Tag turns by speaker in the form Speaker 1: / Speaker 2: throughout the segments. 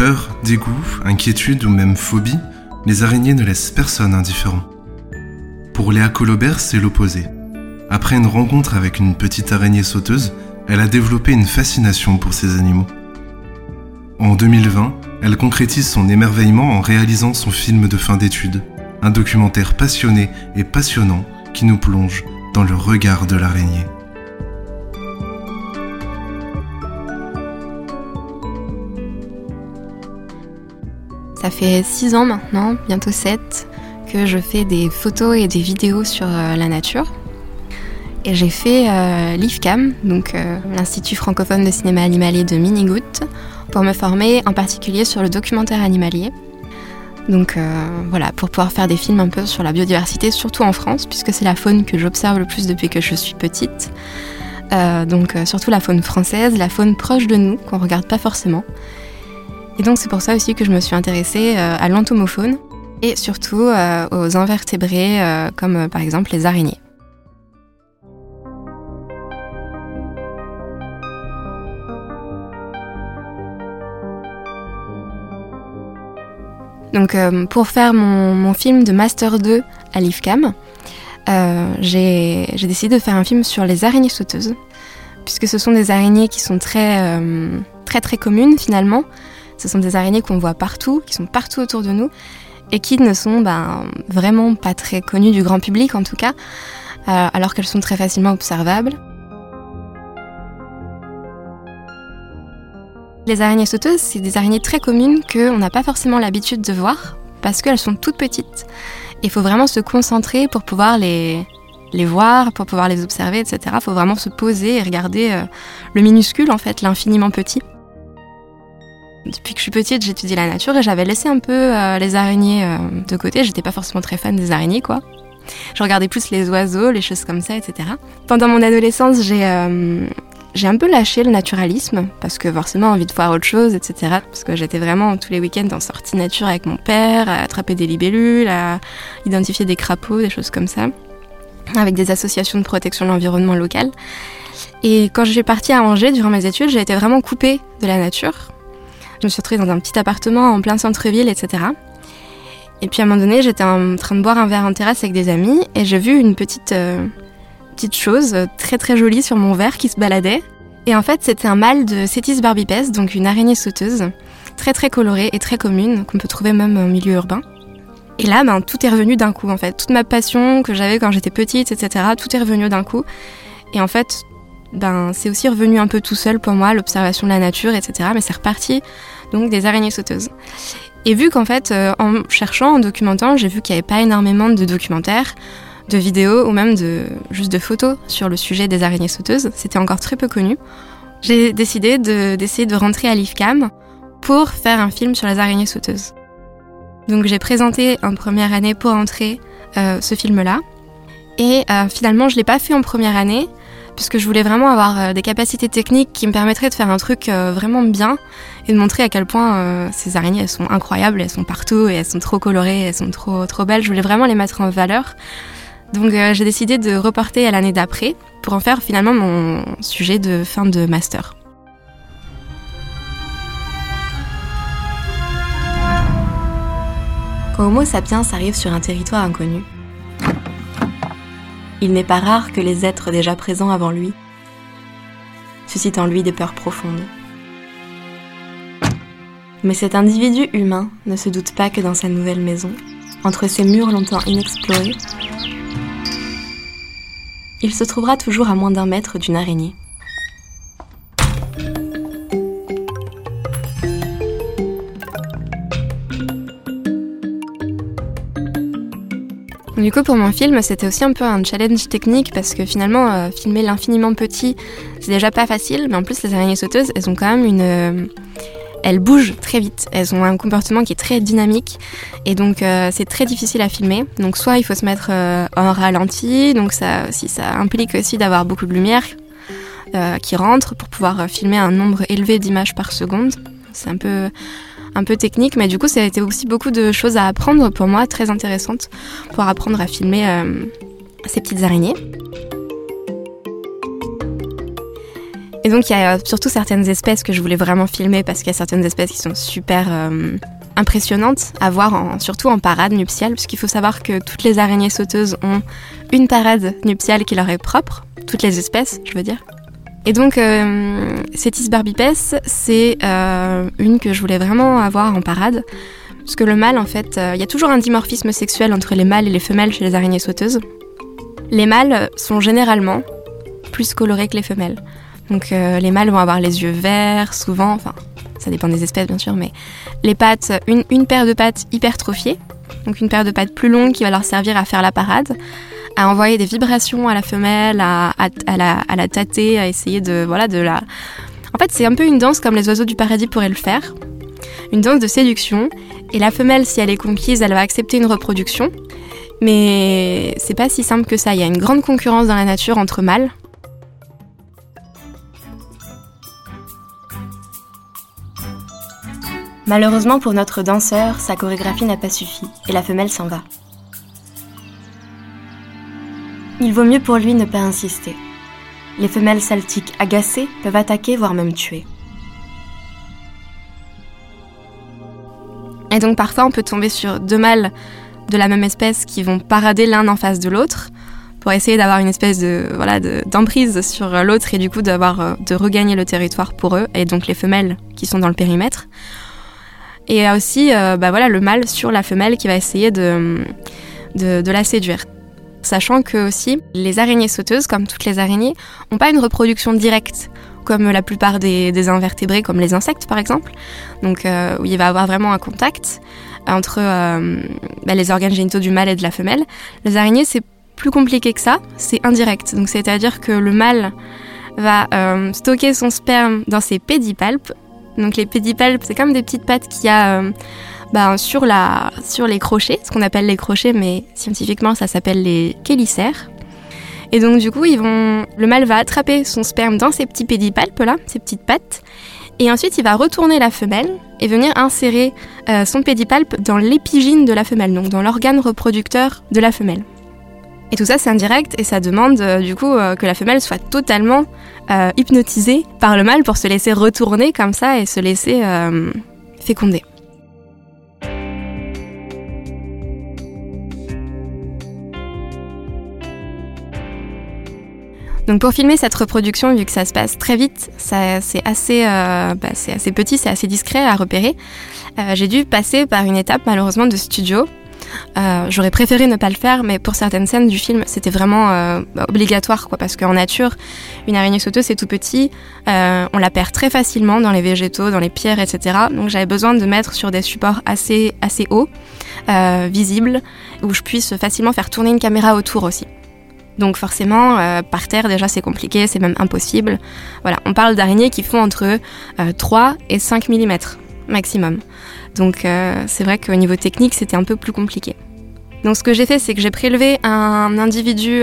Speaker 1: Peur, dégoût, inquiétude ou même phobie, les araignées ne laissent personne indifférent. Pour Léa Colobert, c'est l'opposé. Après une rencontre avec une petite araignée sauteuse, elle a développé une fascination pour ces animaux. En 2020, elle concrétise son émerveillement en réalisant son film de fin d'études, un documentaire passionné et passionnant qui nous plonge dans le regard de l'araignée.
Speaker 2: Ça fait 6 ans maintenant, bientôt 7, que je fais des photos et des vidéos sur euh, la nature. Et j'ai fait euh, l'IFCAM, donc euh, l'Institut francophone de cinéma animalier de Minigout, pour me former en particulier sur le documentaire animalier. Donc voilà, pour pouvoir faire des films un peu sur la biodiversité, surtout en France, puisque c'est la faune que j'observe le plus depuis que je suis petite. donc surtout la faune française, la faune proche de nous, qu'on regarde pas forcément. Et donc c'est pour ça aussi que je me suis intéressée euh, à l'entomofaune et surtout euh, aux invertébrés euh, comme par exemple les araignées. Donc pour faire mon, film de Master 2 à l'IFCAM, j'ai décidé de faire un film sur les araignées sauteuses, puisque ce sont des araignées qui sont très très très communes finalement, ce sont des araignées qu'on voit partout, qui sont partout autour de nous et qui ne sont ben, vraiment pas très connues du grand public en tout cas, euh, alors qu'elles sont très facilement observables. Les araignées sauteuses, c'est des araignées très communes qu'on n'a pas forcément l'habitude de voir parce qu'elles sont toutes petites. Il faut vraiment se concentrer pour pouvoir les, voir, pour pouvoir les observer, etc. Il faut vraiment se poser et regarder euh, le minuscule, en fait, l'infiniment petit. Depuis que je suis petite, j'étudie la nature et j'avais laissé un peu euh, les araignées euh, de côté. J'étais pas forcément très fan des araignées, quoi. Je regardais plus les oiseaux, les choses comme ça, etc. Pendant mon adolescence, j'ai euh, un peu lâché le naturalisme parce que forcément envie de voir autre chose, etc. Parce que j'étais vraiment tous les week-ends en sortie nature avec mon père, à attraper des libellules, à identifier des crapauds, des choses comme ça, avec des associations de protection de l'environnement local. Et quand je suis partie à Angers durant mes études, j'ai été vraiment coupée de la nature je me suis retrouvée dans un petit appartement en plein centre-ville, etc. Et puis à un moment donné, j'étais en train de boire un verre en terrasse avec des amis et j'ai vu une petite, euh, petite chose très très jolie sur mon verre qui se baladait. Et en fait, c'était un mâle de Cetis barbipes, donc une araignée sauteuse, très très colorée et très commune, qu'on peut trouver même en milieu urbain. Et là, ben, tout est revenu d'un coup en fait. Toute ma passion que j'avais quand j'étais petite, etc., tout est revenu d'un coup. Et en fait, ben, c'est aussi revenu un peu tout seul pour moi, l'observation de la nature, etc. Mais c'est reparti donc des araignées sauteuses. Et vu qu'en fait, euh, en cherchant, en documentant, j'ai vu qu'il n'y avait pas énormément de documentaires, de vidéos ou même de, juste de photos sur le sujet des araignées sauteuses, c'était encore très peu connu, j'ai décidé d'essayer de, rentrer à l'IFCAM pour faire un film sur les araignées sauteuses. Donc j'ai présenté en première année pour entrer euh, ce film-là. Et euh, finalement, je ne l'ai pas fait en première année puisque je voulais vraiment avoir euh, des capacités techniques qui me permettraient de faire un truc euh, vraiment bien et de montrer à quel point euh, ces araignées elles sont incroyables, elles sont partout et elles sont trop colorées, elles sont trop trop belles. Je voulais vraiment les mettre en valeur. Donc j'ai décidé de reporter à l'année d'après pour en faire finalement mon sujet de fin de master. Quand Homo sapiens arrive sur un territoire inconnu, il n'est pas rare que les êtres déjà présents avant lui suscitent en lui des peurs profondes. Mais cet individu humain ne se doute pas que dans sa nouvelle maison, entre ces murs longtemps inexplorés, il se trouvera toujours à moins d'un mètre d'une araignée. Du coup, pour mon film, c'était aussi un peu un challenge technique parce que finalement, euh, filmer l'infiniment petit, c'est déjà pas facile, mais en plus, les araignées sauteuses, elles ont quand même une. Euh, elles bougent très vite, elles ont un comportement qui est très dynamique et donc euh, c'est très difficile à filmer. Donc soit il faut se mettre en ralenti, donc ça, ça implique aussi d'avoir beaucoup de lumière qui rentre pour pouvoir filmer un nombre élevé d'images par seconde. C'est un peu un peu technique, mais du coup, ça a été aussi beaucoup de choses à apprendre pour moi, très intéressantes, pour apprendre à filmer euh, ces petites araignées. Et donc, il y a surtout certaines espèces que je voulais vraiment filmer parce qu'il y a certaines espèces qui sont super euh, impressionnantes à voir, surtout en parade nuptiale, puisqu'il faut savoir que toutes les araignées sauteuses ont une parade nuptiale qui leur est propre, toutes les espèces, je veux dire. Et donc, euh, barbipes, c'est euh, une que je voulais vraiment avoir en parade. Parce que le mâle, en fait, euh, il y a toujours un dimorphisme sexuel entre les mâles et les femelles chez les araignées sauteuses. Les mâles sont généralement plus colorés que les femelles. Donc, les mâles vont avoir les yeux verts, souvent, enfin, ça dépend des espèces bien sûr, mais les pattes, une, paire de pattes hypertrophiées, donc une paire de pattes plus longue qui va leur servir à faire la parade à envoyer des vibrations à la femelle, à, la, tâter, à essayer de, voilà, de la... En fait, c'est un peu une danse comme les oiseaux du paradis pourraient le faire. Une danse de séduction. Et la femelle, si elle est conquise, elle va accepter une reproduction. Mais c'est pas si simple que ça. Il y a une grande concurrence dans la nature entre mâles.
Speaker 3: Malheureusement pour notre danseur, sa chorégraphie n'a pas suffi et la femelle s'en va. Il vaut mieux pour lui ne pas insister. Les femelles saltiques agacées peuvent attaquer, voire même tuer.
Speaker 2: Et donc parfois on peut tomber sur deux mâles de la même espèce qui vont parader l'un en face de l'autre pour essayer d'avoir une espèce de voilà d'emprise sur l'autre et du coup d'avoir euh, de regagner le territoire pour eux et donc les femelles qui sont dans le périmètre. Et aussi euh, bah voilà le mâle sur la femelle qui va essayer de la séduire. Sachant que aussi, les araignées sauteuses, comme toutes les araignées, n'ont pas une reproduction directe comme la plupart des, invertébrés, comme les insectes par exemple. Donc euh, où il va y avoir vraiment un contact entre euh, bah, les organes génitaux du mâle et de la femelle. Les araignées, c'est plus compliqué que ça, c'est indirect. Donc c'est-à-dire que le mâle va euh, stocker son sperme dans ses pédipalpes. Donc les pédipalpes, c'est comme des petites pattes qui a bah, sur, la, sur les crochets, ce qu'on appelle les crochets, mais scientifiquement ça s'appelle les chélicères. Et donc du coup, ils vont, le mâle va attraper son sperme dans ces petits pédipalpes là, ces petites pattes, et ensuite il va retourner la femelle et venir insérer euh, son pédipalpe dans l'épigine de la femelle, donc dans l'organe reproducteur de la femelle. Et tout ça c'est indirect et ça demande euh, du coup euh, que la femelle soit totalement hypnotisée par le mâle pour se laisser retourner comme ça et se laisser féconder. Donc pour filmer cette reproduction, vu que ça se passe très vite, c'est assez, euh, bah, assez petit, c'est assez discret à repérer, euh, j'ai dû passer par une étape malheureusement de studio. Euh, j'aurais préféré ne pas le faire, mais pour certaines scènes du film, c'était vraiment bah, obligatoire, quoi, parce qu'en nature, une araignée sauteuse, c'est tout petit, on la perd très facilement dans les végétaux, dans les pierres, etc. Donc j'avais besoin de mettre sur des supports assez, assez hauts, visibles, où je puisse facilement faire tourner une caméra autour aussi. Donc forcément, euh, par terre, déjà, c'est compliqué, c'est même impossible. Voilà, on parle d'araignées qui font entre 3 euh, et 5 mm maximum. Donc euh, c'est vrai qu'au niveau technique, c'était un peu plus compliqué. Donc ce que j'ai fait, c'est que j'ai prélevé un individu,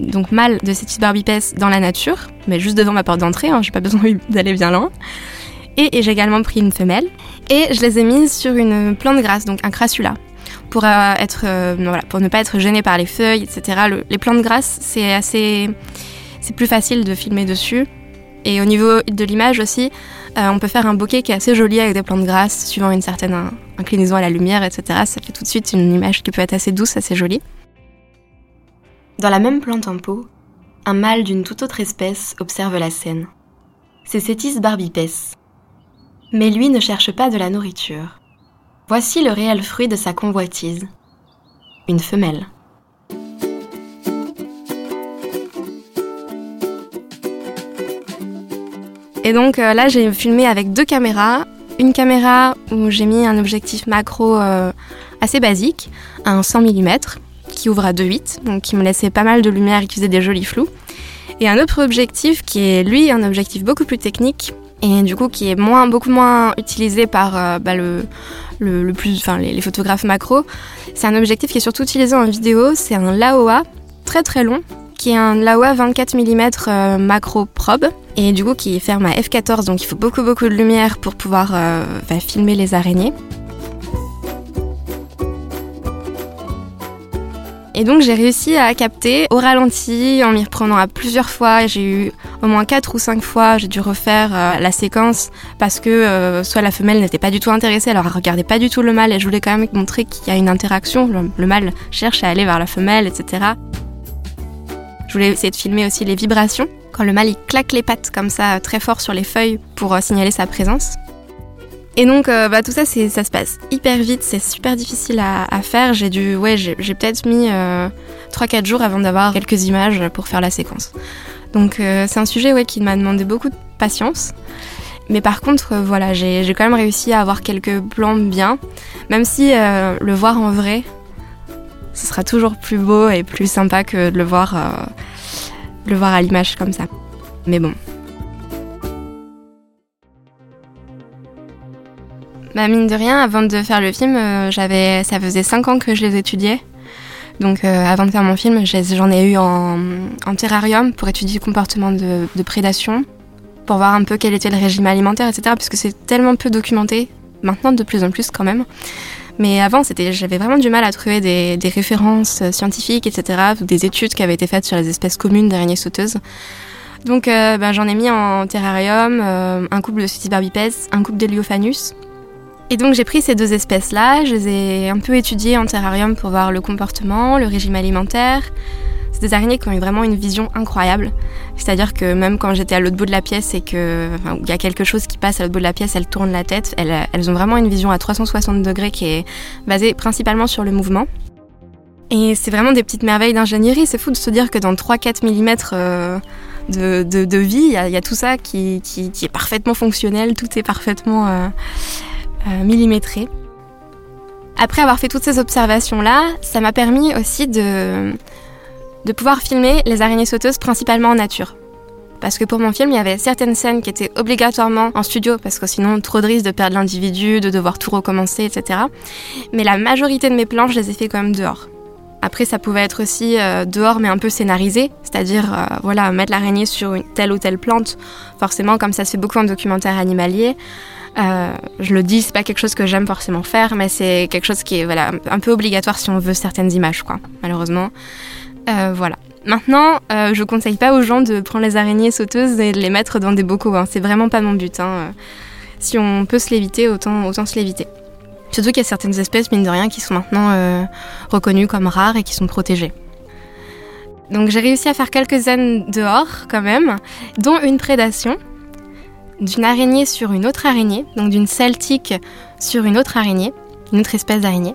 Speaker 2: donc mâle de Cetis barbipes dans la nature, mais juste devant ma porte d'entrée, hein, j'ai pas besoin d'aller bien loin. Et, et j'ai également pris une femelle, et je les ai mises sur une plante grasse, donc un crassula pour, euh, pour ne pas être gêné par les feuilles, etc. les plantes grasses, c'est assez, c'est plus facile de filmer dessus. Et au niveau de l'image aussi, euh, on peut faire un bokeh qui est assez joli avec des plantes grasses, suivant une certaine inclinaison à la lumière, etc. Ça fait tout de suite une image qui peut être assez douce, assez jolie.
Speaker 3: Dans la même plante en pot, un mâle d'une toute autre espèce observe la scène. C'est Cetis barbipes. Mais lui ne cherche pas de la nourriture. Voici le réel fruit de sa convoitise. Une femelle.
Speaker 2: Et donc euh, là, j'ai filmé avec deux caméras. Une caméra où j'ai mis un objectif macro euh, assez basique, un 100 mm, qui ouvre à 2.8, donc qui me laissait pas mal de lumière et qui faisait des jolis flous. Et un autre objectif qui est lui un objectif beaucoup plus technique et du coup qui est moins, beaucoup moins utilisé par euh, bah, le, le, plus, enfin, les, photographes macro. C'est un objectif qui est surtout utilisé en vidéo, c'est un Laowa très très long qui est un Laowa 24 mm euh, macro probe et du coup qui ferme à f14 donc il faut beaucoup beaucoup de lumière pour pouvoir euh, bah, filmer les araignées. Et donc j'ai réussi à capter au ralenti en m'y reprenant à plusieurs fois. J'ai eu au moins 4 ou 5 fois, j'ai dû refaire euh, la séquence parce que euh, soit la femelle n'était pas du tout intéressée, alors elle regardait pas du tout le mâle et je voulais quand même montrer qu'il y a une interaction. Le, le mâle cherche à aller vers la femelle, etc. Je voulais essayer de filmer aussi les vibrations. Quand le mâle il claque les pattes comme ça très fort sur les feuilles pour euh, signaler sa présence. Et donc, euh, bah, tout ça, ça se passe hyper vite, c'est super difficile à, faire. J'ai ouais, peut-être mis euh, 3-4 jours avant d'avoir quelques images pour faire la séquence. Donc, euh, c'est un sujet ouais, qui m'a demandé beaucoup de patience. Mais par contre, euh, voilà, j'ai quand même réussi à avoir quelques plans bien, même si le voir en vrai, ce sera toujours plus beau et plus sympa que de le voir à l'image comme ça. Mais bon, Bah mine de rien, avant de faire le film, euh, ça faisait 5 ans que je les étudiais. Donc euh, avant de faire mon film, j'en ai eu en, terrarium pour étudier le comportement de, prédation, pour voir un peu quel était le régime alimentaire, etc. Puisque c'est tellement peu documenté, maintenant de plus en plus quand même. Mais avant, j'avais vraiment du mal à trouver des, références scientifiques, etc., ou des études qui avaient été faites sur les espèces communes d'araignées sauteuses. Donc euh, bah, j'en ai mis en terrarium un couple de Sutis barbipes, un couple d'Heliophanus, et donc j'ai pris ces deux espèces-là, je les ai un peu étudiées en terrarium pour voir le comportement, le régime alimentaire. C'est des araignées qui ont eu vraiment une vision incroyable. C'est-à-dire que même quand j'étais à l'autre bout de la pièce et qu'il y a quelque chose qui passe à l'autre bout de la pièce, elles tournent la tête. Elles, elles ont vraiment une vision à 360 degrés qui est basée principalement sur le mouvement. Et c'est vraiment des petites merveilles d'ingénierie. C'est fou de se dire que dans 3-4 mm euh, de, de, vie, il y, a tout ça qui, qui, est parfaitement fonctionnel, tout est parfaitement... Euh, euh. Après avoir fait toutes ces observations-là, ça m'a permis aussi de, de pouvoir filmer les araignées sauteuses principalement en nature. Parce que pour mon film, il y avait certaines scènes qui étaient obligatoirement en studio, parce que sinon, trop de risques de perdre l'individu, de devoir tout recommencer, etc. Mais la majorité de mes plans, je les ai fait quand même dehors. Après, ça pouvait être aussi euh, dehors, mais un peu scénarisé, c'est-à-dire, euh, voilà, mettre l'araignée sur telle ou telle plante. Forcément, comme ça se fait beaucoup en documentaire animalier, euh, je le dis, c'est pas quelque chose que j'aime forcément faire, mais c'est quelque chose qui est voilà, un peu obligatoire si on veut certaines images, quoi, malheureusement. Euh, voilà. Maintenant, euh, je conseille pas aux gens de prendre les araignées sauteuses et de les mettre dans des bocaux. Hein. C'est vraiment pas mon but. Hein. Si on peut se l'éviter, autant, autant se l'éviter. Surtout qu'il y a certaines espèces, mine de rien, qui sont maintenant reconnues comme rares et qui sont protégées. Donc j'ai réussi à faire quelques scènes dehors quand même, dont une prédation d'une araignée sur une autre araignée, donc d'une celtique sur une autre araignée, une autre espèce d'araignée.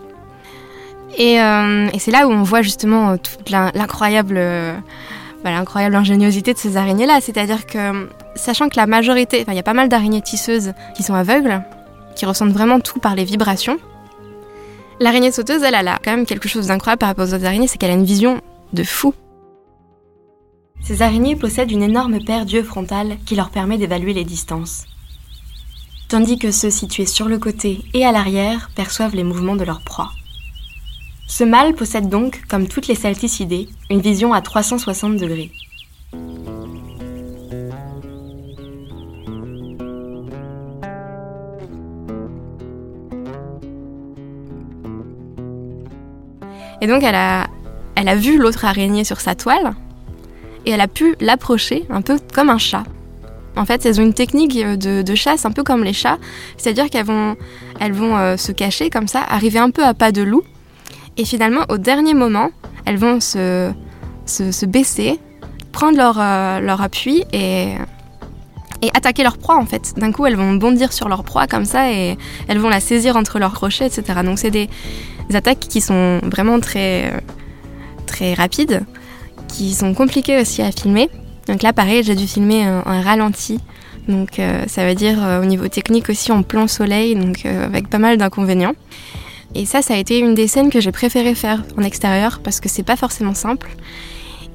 Speaker 2: Et, euh, c'est là où on voit justement euh, toute l'incroyable euh, l'incroyable ingéniosité de ces araignées-là. C'est-à-dire que, sachant que la majorité, il y a pas mal d'araignées tisseuses qui sont aveugles, qui ressentent vraiment tout par les vibrations, l'araignée sauteuse, elle, elle a quand même quelque chose d'incroyable par rapport aux autres araignées, c'est qu'elle a une vision de fou.
Speaker 3: Ces araignées possèdent une énorme paire d'yeux frontales qui leur permet d'évaluer les distances. Tandis que ceux situés sur le côté et à l'arrière perçoivent les mouvements de leur proie. Ce mâle possède donc, comme toutes les salticidés, une vision à 360 degrés.
Speaker 2: Et donc elle a, elle a vu l'autre araignée sur sa toile, et elle a pu l'approcher un peu comme un chat. En fait, elles ont une technique de, chasse un peu comme les chats, c'est-à-dire qu'elles vont, elles vont euh, se cacher comme ça, arriver un peu à pas de loup, et finalement, au dernier moment, elles vont se, se, baisser, prendre leur, euh, leur appui et, et attaquer leur proie en fait. D'un coup, elles vont bondir sur leur proie comme ça et elles vont la saisir entre leurs crochets, etc. Donc c'est des, des, attaques qui sont vraiment très, euh, très rapides qui sont compliqués aussi à filmer. Donc là, pareil, j'ai dû filmer un, ralenti. Donc euh, ça veut dire euh, au niveau technique aussi en plan soleil, donc euh, avec pas mal d'inconvénients. Et ça, ça a été une des scènes que j'ai préféré faire en extérieur parce que c'est pas forcément simple.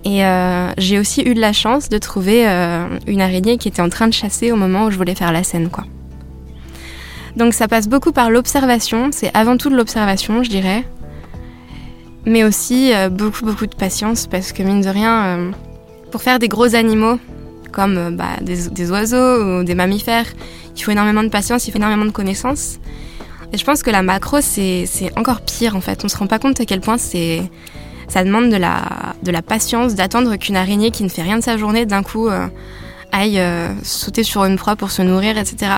Speaker 2: Et j'ai aussi eu de la chance de trouver une araignée qui était en train de chasser au moment où je voulais faire la scène, quoi. Donc ça passe beaucoup par l'observation, c'est avant tout de l'observation, je dirais. Mais aussi euh, beaucoup, beaucoup de patience parce que mine de rien, pour faire des gros animaux comme bah, des, oiseaux ou des mammifères, il faut énormément de patience, il faut énormément de connaissances. Et je pense que la macro, c'est encore pire en fait. On se rend pas compte à quel point c'est ça demande de la, de patience d'attendre qu'une araignée qui ne fait rien de sa journée d'un coup euh, aille euh, sauter sur une proie pour se nourrir, etc.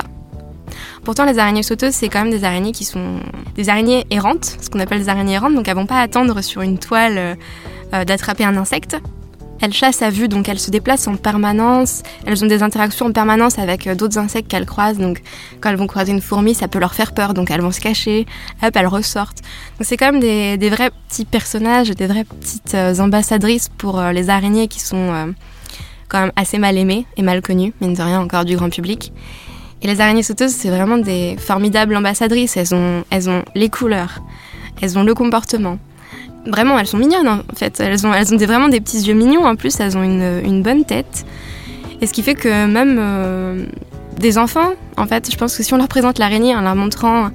Speaker 2: Pourtant, les araignées sauteuses, c'est quand même des araignées qui sont des araignées errantes, ce qu'on appelle des araignées errantes, donc elles vont pas attendre sur une toile euh, d'attraper un insecte. Elles chassent à vue, donc elles se déplacent en permanence. Elles ont des interactions en permanence avec euh, d'autres insectes qu'elles croisent. Donc quand elles vont croiser une fourmi, ça peut leur faire peur, donc elles vont se cacher. Hop, elles ressortent. Donc c'est quand même des, vrais petits personnages, des vraies petites euh, ambassadrices pour les araignées qui sont quand même assez mal aimées et mal connues, mine de rien encore du grand public. Et les araignées sauteuses, c'est vraiment des formidables ambassadrices. Elles ont, elles ont les couleurs, elles ont le comportement, Vraiment, elles sont mignonnes en fait. Elles ont, elles ont vraiment des petits yeux mignons en plus, elles ont une, une bonne tête. Et ce qui fait que même euh, des enfants, en fait, je pense que si on leur présente l'araignée en leur montrant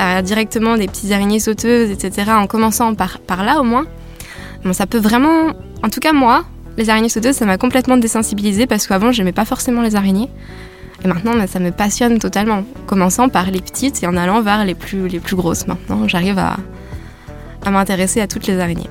Speaker 2: euh, directement des petites araignées sauteuses, etc., en commençant par, par là au moins, bon, ça peut vraiment. En tout cas, moi, les araignées sauteuses, ça m'a complètement désensibilisée parce qu'avant, j'aimais pas forcément les araignées. Et maintenant, ça me passionne totalement. Commençant par les petites et en allant vers les plus, les plus grosses. Maintenant, j'arrive à, à m'intéresser à toutes les araignées.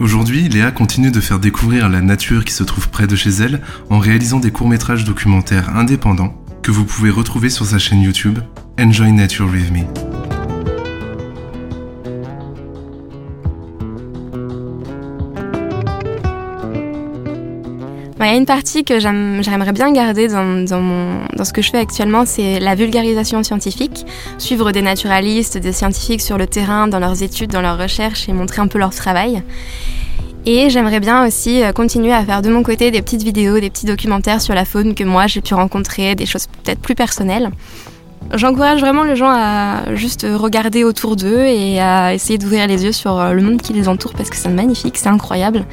Speaker 1: Aujourd'hui, Léa continue de faire découvrir la nature qui se trouve près de chez elle en réalisant des courts-métrages documentaires indépendants que vous pouvez retrouver sur sa chaîne YouTube Enjoy Nature With Me.
Speaker 2: Il y a une partie que j'aimerais bien garder dans, dans, ce que je fais actuellement, c'est la vulgarisation scientifique, suivre des naturalistes, des scientifiques sur le terrain, dans leurs études, dans leurs recherches et montrer un peu leur travail. Et j'aimerais bien aussi euh, continuer à faire de mon côté des petites vidéos, des petits documentaires sur la faune que moi j'ai pu rencontrer, des choses peut-être plus personnelles. J'encourage vraiment les gens à juste regarder autour d'eux et à essayer d'ouvrir les yeux sur euh, le monde qui les entoure parce que c'est magnifique, c'est incroyable.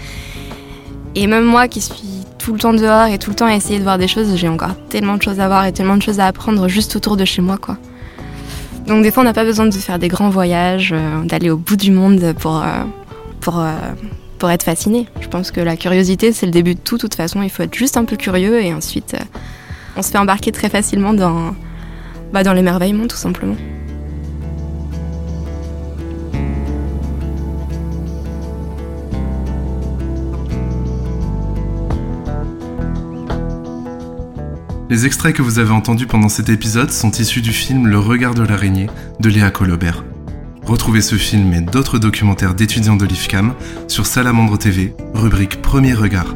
Speaker 2: Et même moi qui suis tout le temps dehors et tout le temps à essayer de voir des choses, j'ai encore tellement de choses à voir et tellement de choses à apprendre juste autour de chez moi, quoi. Donc des fois, on n'a pas besoin de faire des grands voyages, euh, d'aller au bout du monde pour, euh, pour, euh, pour être fasciné. Je pense que la curiosité, c'est le début de tout. De toute façon, il faut être juste un peu curieux et ensuite, on se fait embarquer très facilement dans, bah, dans l'émerveillement, tout simplement.
Speaker 1: Les extraits que vous avez entendus pendant cet épisode sont issus du film Le regard de l'araignée de Léa Colobert. Retrouvez ce film et d'autres documentaires d'étudiants de l'IFCAM sur Salamandre TV, rubrique Premier regard.